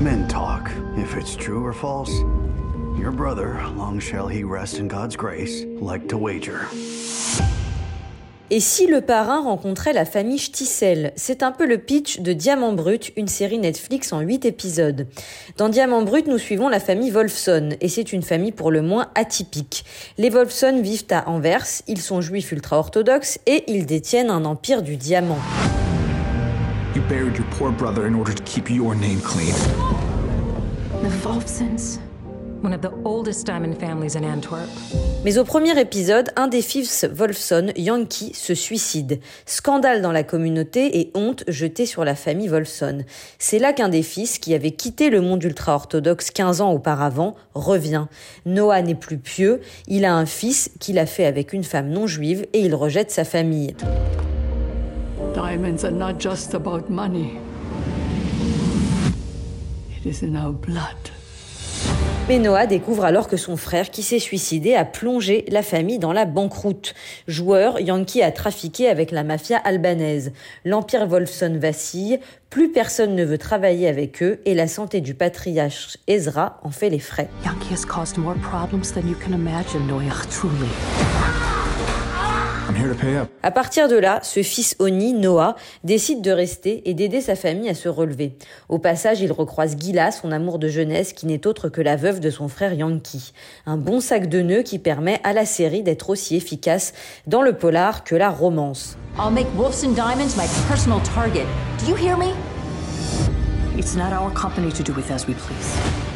Men talk. If it's true or false, your brother, long shall he rest in God's grace, like to wager. Et si le parrain rencontrait la famille Stissel C'est un peu le pitch de Diamant Brut, une série Netflix en 8 épisodes. Dans Diamant Brut, nous suivons la famille Wolfson, et c'est une famille pour le moins atypique. Les Wolfson vivent à Anvers, ils sont juifs ultra-orthodoxes, et ils détiennent un empire du diamant. You buried your poor brother in order to keep your name clean. The Wolfsons. One of the oldest diamond families in Antwerp. Mais au premier épisode, un des fils Wolfson, Yankee, se suicide. Scandale dans la communauté et honte jetée sur la famille Wolfson. C'est là qu'un des fils, qui avait quitté le monde ultra-orthodoxe 15 ans auparavant, revient. Noah n'est plus pieux, il a un fils qu'il a fait avec une femme non juive et il rejette sa famille. Diamonds are not just about money. It is in our blood. Mais Noah découvre alors que son frère, qui s'est suicidé, a plongé la famille dans la banqueroute. Joueur, Yankee a trafiqué avec la mafia albanaise. L'empire Wolfson vacille, plus personne ne veut travailler avec eux et la santé du patriarche Ezra en fait les frais. Yankee has caused more problems than you can imagine, Noah, truly. À partir de là, ce fils Oni, Noah, décide de rester et d'aider sa famille à se relever. Au passage, il recroise Gila, son amour de jeunesse, qui n'est autre que la veuve de son frère Yankee. Un bon sac de nœuds qui permet à la série d'être aussi efficace dans le polar que la romance. I'll make Wolfson Diamonds my personal target. Do you hear me? It's not our company to do with as we please.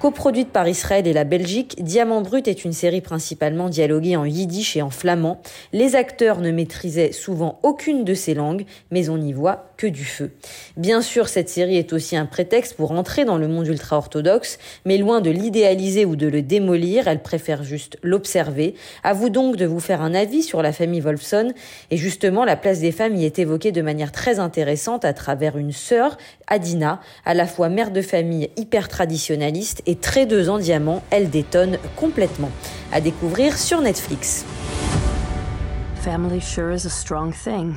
Coproduite par Israël et la Belgique, Diamant Brut est une série principalement dialoguée en yiddish et en flamand. Les acteurs ne maîtrisaient souvent aucune de ces langues, mais on y voit du feu. Bien sûr, cette série est aussi un prétexte pour entrer dans le monde ultra-orthodoxe, mais loin de l'idéaliser ou de le démolir, elle préfère juste l'observer. À vous donc de vous faire un avis sur la famille Wolfson, et justement, la place des femmes y est évoquée de manière très intéressante à travers une sœur, Adina, à la fois mère de famille hyper traditionnaliste et très deux en diamant, elle détonne complètement. À découvrir sur Netflix. Family sure is a strong thing.